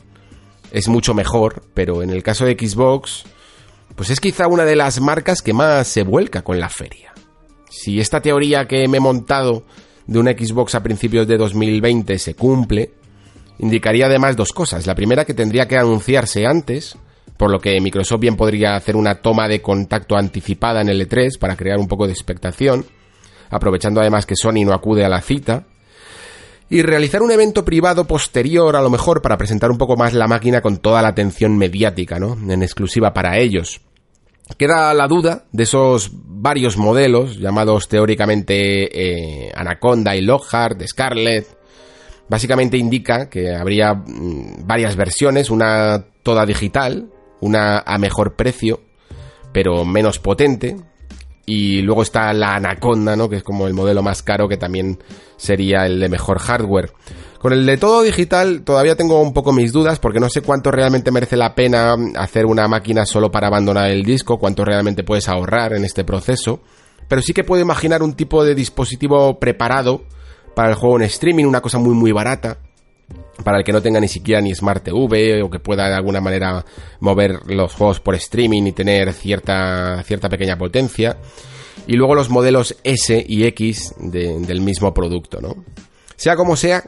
es mucho mejor, pero en el caso de Xbox, pues es quizá una de las marcas que más se vuelca con la feria. Si esta teoría que me he montado de una Xbox a principios de 2020 se cumple, indicaría además dos cosas. La primera que tendría que anunciarse antes, por lo que Microsoft bien podría hacer una toma de contacto anticipada en el E3 para crear un poco de expectación, aprovechando además que Sony no acude a la cita, y realizar un evento privado posterior a lo mejor para presentar un poco más la máquina con toda la atención mediática, ¿no? En exclusiva para ellos. Queda la duda de esos varios modelos, llamados teóricamente eh, Anaconda y Lockhart, Scarlett. Básicamente indica que habría mm, varias versiones, una toda digital, una a mejor precio, pero menos potente. Y luego está la Anaconda, ¿no? Que es como el modelo más caro, que también sería el de mejor hardware. Con el de todo digital todavía tengo un poco mis dudas porque no sé cuánto realmente merece la pena hacer una máquina solo para abandonar el disco, cuánto realmente puedes ahorrar en este proceso. Pero sí que puedo imaginar un tipo de dispositivo preparado para el juego en streaming, una cosa muy muy barata, para el que no tenga ni siquiera ni Smart TV o que pueda de alguna manera mover los juegos por streaming y tener cierta, cierta pequeña potencia. Y luego los modelos S y X del mismo producto, ¿no? Sea como sea,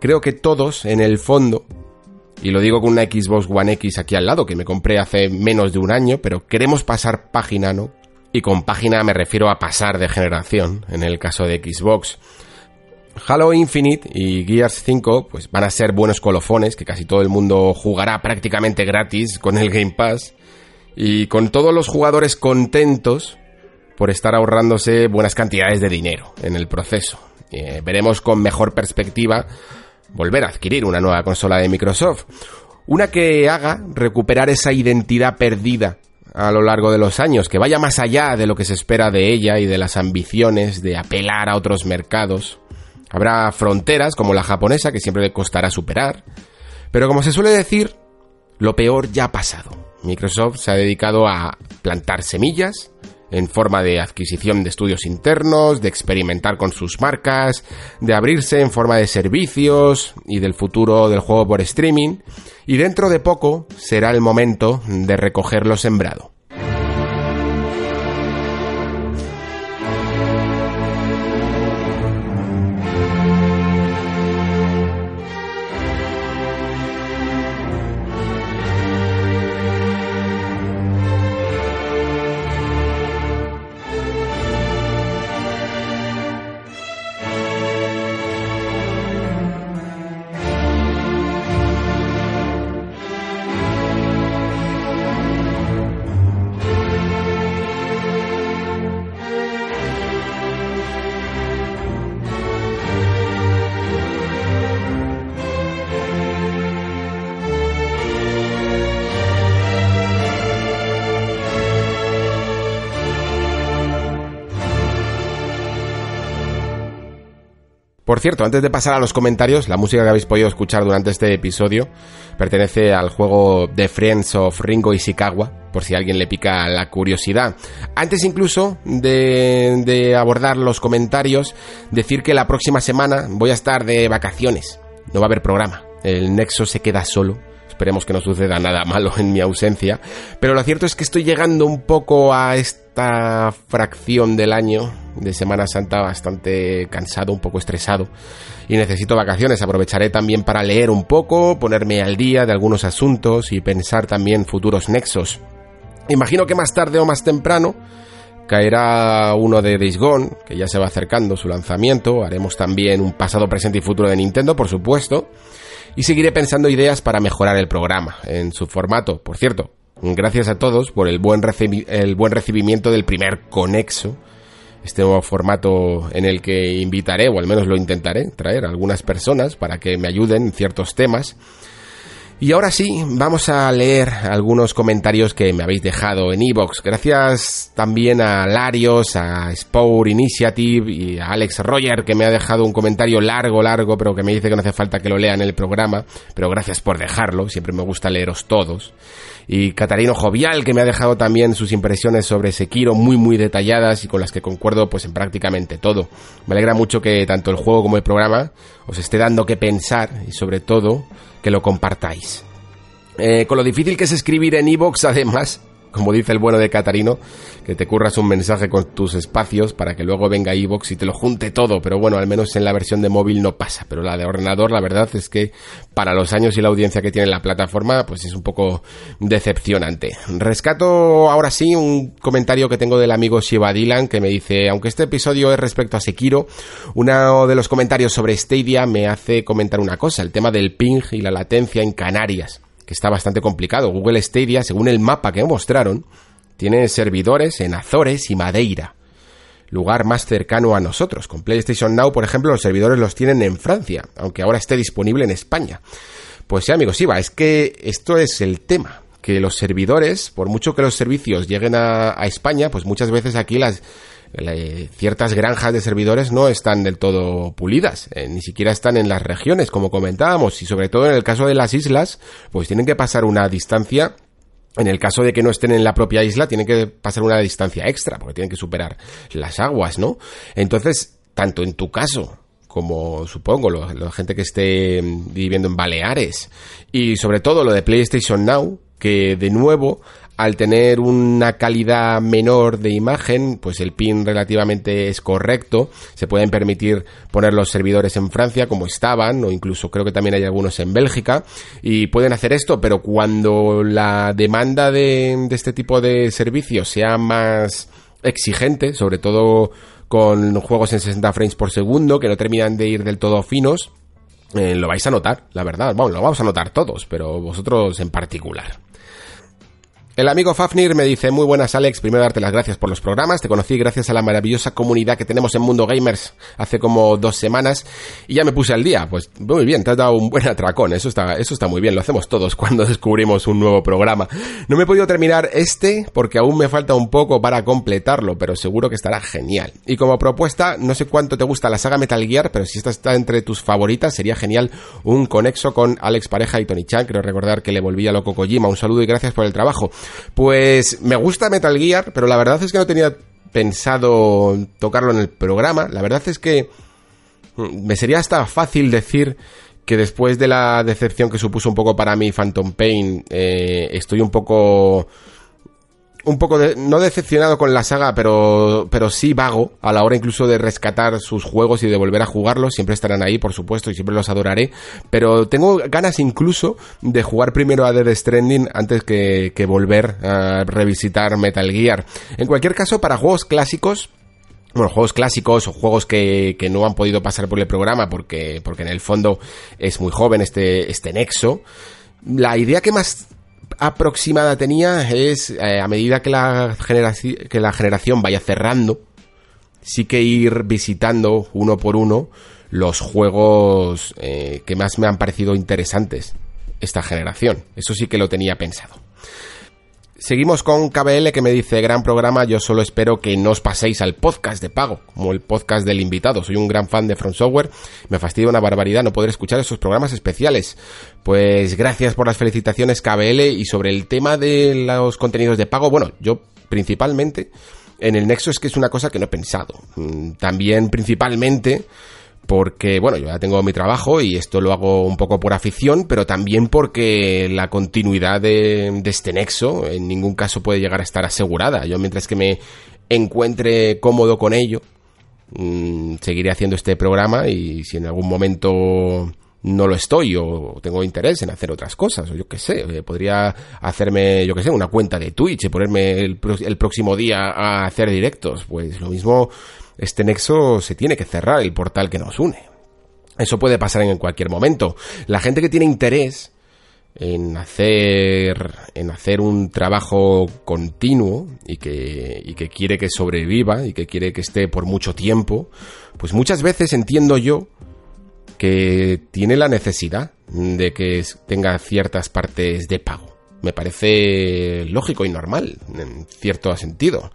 creo que todos, en el fondo, y lo digo con una Xbox One X aquí al lado, que me compré hace menos de un año, pero queremos pasar página, ¿no? Y con página me refiero a pasar de generación, en el caso de Xbox. Halo Infinite y Gears 5 pues van a ser buenos colofones que casi todo el mundo jugará prácticamente gratis con el Game Pass y con todos los jugadores contentos por estar ahorrándose buenas cantidades de dinero en el proceso. Eh, veremos con mejor perspectiva volver a adquirir una nueva consola de Microsoft, una que haga recuperar esa identidad perdida a lo largo de los años, que vaya más allá de lo que se espera de ella y de las ambiciones de apelar a otros mercados. Habrá fronteras como la japonesa que siempre le costará superar, pero como se suele decir, lo peor ya ha pasado. Microsoft se ha dedicado a plantar semillas en forma de adquisición de estudios internos, de experimentar con sus marcas, de abrirse en forma de servicios y del futuro del juego por streaming, y dentro de poco será el momento de recoger lo sembrado. Cierto, antes de pasar a los comentarios, la música que habéis podido escuchar durante este episodio pertenece al juego The Friends of Ringo Ishikawa, por si a alguien le pica la curiosidad. Antes incluso de, de abordar los comentarios, decir que la próxima semana voy a estar de vacaciones. No va a haber programa. El Nexo se queda solo esperemos que no suceda nada malo en mi ausencia, pero lo cierto es que estoy llegando un poco a fracción del año de Semana Santa bastante cansado, un poco estresado y necesito vacaciones. Aprovecharé también para leer un poco, ponerme al día de algunos asuntos y pensar también futuros nexos. Imagino que más tarde o más temprano caerá uno de Days que ya se va acercando su lanzamiento. Haremos también un pasado, presente y futuro de Nintendo, por supuesto y seguiré pensando ideas para mejorar el programa en su formato. Por cierto, gracias a todos por el buen, el buen recibimiento del primer Conexo, este nuevo formato en el que invitaré, o al menos lo intentaré, traer a algunas personas para que me ayuden en ciertos temas y ahora sí, vamos a leer algunos comentarios que me habéis dejado en Evox. Gracias también a Larios, a Spore Initiative y a Alex Roger que me ha dejado un comentario largo, largo, pero que me dice que no hace falta que lo lea en el programa. Pero gracias por dejarlo, siempre me gusta leeros todos. Y Catarino Jovial que me ha dejado también sus impresiones sobre Sekiro muy muy detalladas y con las que concuerdo pues en prácticamente todo. Me alegra mucho que tanto el juego como el programa os esté dando que pensar y sobre todo que lo compartáis. Eh, con lo difícil que es escribir en iVoox, además, como dice el bueno de Catarino, que te curras un mensaje con tus espacios para que luego venga iVoox y te lo junte todo, pero bueno, al menos en la versión de móvil no pasa, pero la de ordenador la verdad es que para los años y la audiencia que tiene la plataforma, pues es un poco decepcionante. Rescato ahora sí un comentario que tengo del amigo Shiva Dylan que me dice, aunque este episodio es respecto a Sekiro, uno de los comentarios sobre Stadia me hace comentar una cosa, el tema del ping y la latencia en Canarias está bastante complicado. Google Stadia, según el mapa que mostraron, tiene servidores en Azores y Madeira, lugar más cercano a nosotros. Con PlayStation Now, por ejemplo, los servidores los tienen en Francia, aunque ahora esté disponible en España. Pues sí, amigos, Iba, es que esto es el tema que los servidores, por mucho que los servicios lleguen a, España, pues muchas veces aquí las ciertas granjas de servidores no están del todo pulidas, eh, ni siquiera están en las regiones, como comentábamos, y sobre todo en el caso de las islas, pues tienen que pasar una distancia en el caso de que no estén en la propia isla, tienen que pasar una distancia extra, porque tienen que superar las aguas, ¿no? Entonces, tanto en tu caso como supongo la gente que esté viviendo en Baleares y sobre todo lo de PlayStation Now, que de nuevo al tener una calidad menor de imagen, pues el pin relativamente es correcto. Se pueden permitir poner los servidores en Francia como estaban, o incluso creo que también hay algunos en Bélgica, y pueden hacer esto, pero cuando la demanda de, este tipo de servicios sea más exigente, sobre todo con juegos en 60 frames por segundo, que no terminan de ir del todo finos, eh, lo vais a notar, la verdad. Bueno, lo vamos a notar todos, pero vosotros en particular. El amigo Fafnir me dice, muy buenas Alex, primero darte las gracias por los programas, te conocí gracias a la maravillosa comunidad que tenemos en Mundo Gamers hace como dos semanas y ya me puse al día, pues muy bien, te has dado un buen atracón, eso está, eso está muy bien, lo hacemos todos cuando descubrimos un nuevo programa. No me he podido terminar este porque aún me falta un poco para completarlo, pero seguro que estará genial. Y como propuesta, no sé cuánto te gusta la saga Metal Gear, pero si esta está entre tus favoritas, sería genial un conexo con Alex Pareja y Tony Chan, quiero recordar que le volvía loco Kojima, un saludo y gracias por el trabajo. Pues me gusta Metal Gear, pero la verdad es que no tenía pensado tocarlo en el programa. La verdad es que mm, me sería hasta fácil decir que después de la decepción que supuso un poco para mí Phantom Pain, eh, estoy un poco un poco de, no decepcionado con la saga, pero, pero sí vago a la hora incluso de rescatar sus juegos y de volver a jugarlos. Siempre estarán ahí, por supuesto, y siempre los adoraré. Pero tengo ganas incluso de jugar primero a Dead Stranding antes que, que volver a revisitar Metal Gear. En cualquier caso, para juegos clásicos, bueno, juegos clásicos o juegos que, que, no han podido pasar por el programa porque, porque en el fondo es muy joven este, este nexo. La idea que más aproximada tenía es, eh, a medida que la, que la generación vaya cerrando, sí que ir visitando uno por uno los juegos eh, que más me han parecido interesantes esta generación. Eso sí que lo tenía pensado. Seguimos con KBL que me dice, gran programa, yo solo espero que no os paséis al podcast de pago, como el podcast del invitado. Soy un gran fan de Front Software, me fastidia una barbaridad no poder escuchar esos programas especiales. Pues gracias por las felicitaciones KBL y sobre el tema de los contenidos de pago, bueno, yo principalmente en el Nexo es que es una cosa que no he pensado. Mm, también principalmente porque, bueno, yo ya tengo mi trabajo y esto lo hago un poco por afición, pero también porque la continuidad de, este nexo en ningún caso puede llegar a estar asegurada. Yo mientras que me encuentre cómodo con ello, mm, seguiré haciendo este programa y si en algún momento no lo estoy o tengo interés en hacer otras cosas o yo qué sé, eh, podría hacerme, yo qué sé, una cuenta de Twitch y ponerme el, el próximo día a hacer directos, pues lo mismo este nexo se tiene que cerrar, el portal que nos une. Eso puede pasar en cualquier momento. La gente que tiene interés en hacer en hacer un trabajo continuo y que, y que quiere que sobreviva y que quiere que esté por mucho tiempo, pues muchas veces entiendo yo que tiene la necesidad de que tenga ciertas partes de pago. Me parece lógico y normal, en cierto sentido.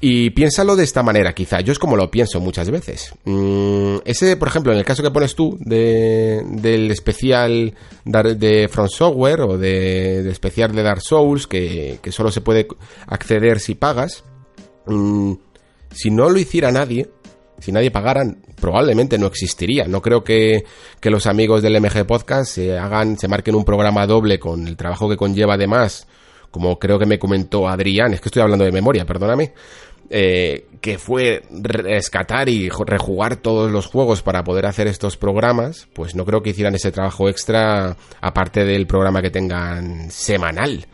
Y piénsalo de esta manera, quizá. Yo es como lo pienso muchas veces. Mm, ese, por ejemplo, en el caso que pones tú de, del especial de From Software o de, especial de Dark Souls, que, que, solo se puede acceder si pagas, mm, si no lo hiciera nadie, si nadie pagara, probablemente no existiría. No creo que, que los amigos del MG Podcast se hagan, se marquen un programa doble con el trabajo que conlleva además, como creo que me comentó Adrián, es que estoy hablando de memoria, perdóname eh, que fue rescatar y rejugar todos los juegos para poder hacer estos programas, pues no creo que hicieran ese trabajo extra aparte del programa que tengan semanal.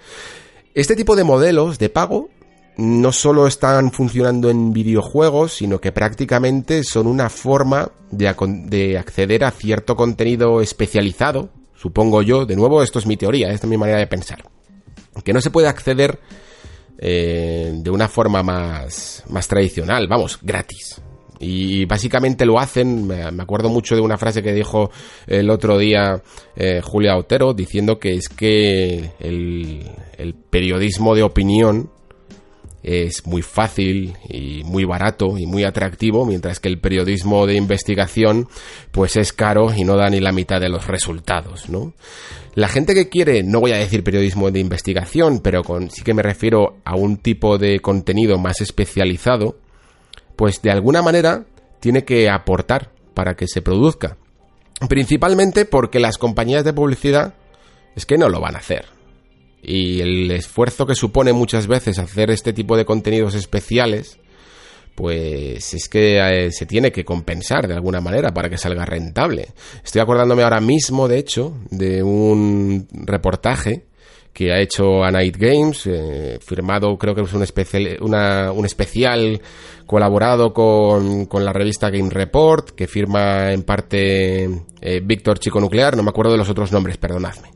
Este tipo de modelos de pago no solo están funcionando en videojuegos, sino que prácticamente son una forma de, de, acceder a cierto contenido especializado, supongo yo, de nuevo esto es mi teoría, esta es mi manera de pensar, que no se puede acceder eh, de una forma más, más tradicional, vamos, gratis. Y básicamente lo hacen, me acuerdo mucho de una frase que dijo el otro día eh, Julia Otero, diciendo que es que el, el periodismo de opinión es muy fácil y muy barato y muy atractivo, mientras que el periodismo de investigación pues es caro y no da ni la mitad de los resultados, ¿no? La gente que quiere, no voy a decir periodismo de investigación, pero sí que me refiero a un tipo de contenido más especializado, pues de alguna manera tiene que aportar para que se produzca. Principalmente porque las compañías de publicidad es que no lo van a hacer. Y el esfuerzo que supone muchas veces hacer este tipo de contenidos especiales, pues es que eh, se tiene que compensar de alguna manera para que salga rentable. Estoy acordándome ahora mismo, de hecho, de un reportaje que ha hecho a Night Games, eh, firmado creo que es un especial, un especial colaborado con, con, la revista Game Report, que firma en parte eh, Víctor Chico Nuclear, no me acuerdo de los otros nombres, perdonadme,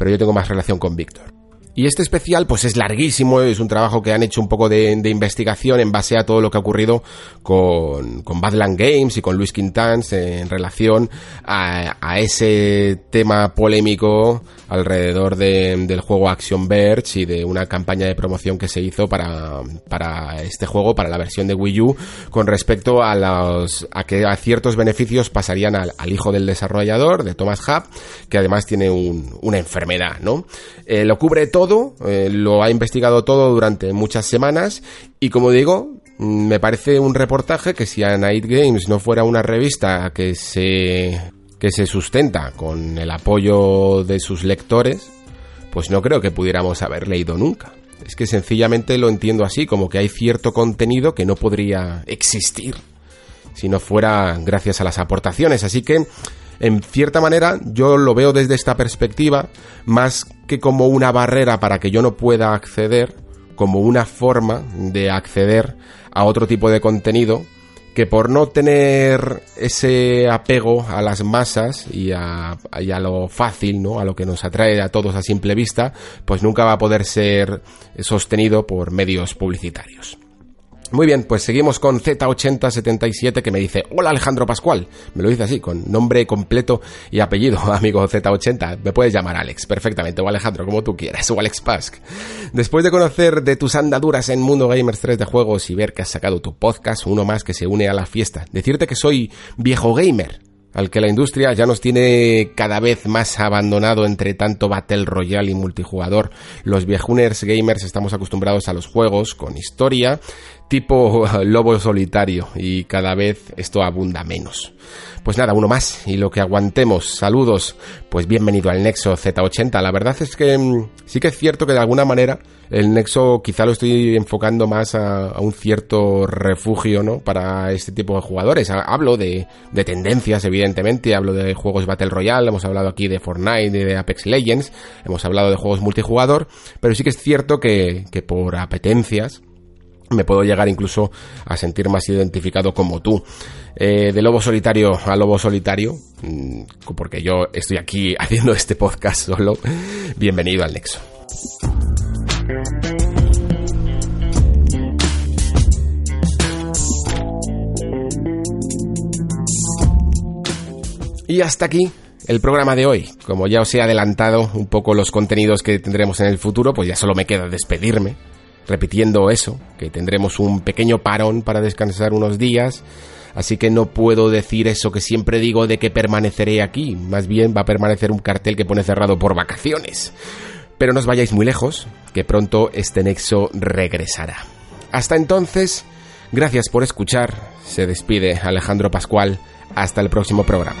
pero yo tengo más relación con Víctor. Y este especial, pues es larguísimo, es un trabajo que han hecho un poco de, investigación en base a todo lo que ha ocurrido con, con Badland Games y con Luis Quintans en relación a, ese tema polémico alrededor de, del juego Action Verge y de una campaña de promoción que se hizo para, para este juego, para la versión de Wii U, con respecto a los, a que a ciertos beneficios pasarían al, al hijo del desarrollador, de Thomas Hub, que además tiene un, una enfermedad, ¿no? Eh, lo cubre todo todo, eh, lo ha investigado todo durante muchas semanas y como digo, mm, me parece un reportaje que si a Night Games no fuera una revista que se que se sustenta con el apoyo de sus lectores, pues no creo que pudiéramos haber leído nunca. Es que sencillamente lo entiendo así, como que hay cierto contenido que no podría existir si no fuera gracias a las aportaciones. Así que en cierta manera yo lo veo desde esta perspectiva más que como una barrera para que yo no pueda acceder, como una forma de acceder a otro tipo de contenido que por no tener ese apego a las masas y a, y a, lo fácil, ¿no? A lo que nos atrae a todos a simple vista, pues nunca va a poder ser sostenido por medios publicitarios. Muy bien, pues seguimos con Z8077 que me dice, hola Alejandro Pascual. Me lo dice así, con nombre completo y apellido, amigo Z80. Me puedes llamar Alex, perfectamente, o Alejandro, como tú quieras, o Alex Pask. Después de conocer de tus andaduras en Mundo Gamers 3 de juegos y ver que has sacado tu podcast, uno más que se une a la fiesta, decirte que soy viejo gamer, al que la industria ya nos tiene cada vez más abandonado entre tanto Battle Royale y multijugador. Los viejuners gamers estamos acostumbrados a los juegos con historia, tipo lobo solitario y cada vez esto abunda menos. Pues nada, uno más y lo que aguantemos. Saludos, pues bienvenido al Nexo Z80. La verdad es que mm, sí que es cierto que de alguna manera el Nexo quizá lo estoy enfocando más a, un cierto refugio, ¿no? Para este tipo de jugadores. Hablo de, de, tendencias, evidentemente, hablo de juegos Battle Royale, hemos hablado aquí de Fortnite, de Apex Legends, hemos hablado de juegos multijugador, pero sí que es cierto que, que por apetencias, me puedo llegar incluso a sentir más identificado como tú. Eh, de lobo solitario a lobo solitario, mm, porque yo estoy aquí haciendo este podcast solo, bienvenido al Nexo. Y hasta aquí el programa de hoy. Como ya os he adelantado un poco los contenidos que tendremos en el futuro, pues ya solo me queda despedirme repitiendo eso, que tendremos un pequeño parón para descansar unos días, así que no puedo decir eso que siempre digo de que permaneceré aquí, más bien va a permanecer un cartel que pone cerrado por vacaciones. Pero no os vayáis muy lejos, que pronto este nexo regresará. Hasta entonces, gracias por escuchar, se despide Alejandro Pascual, hasta el próximo programa.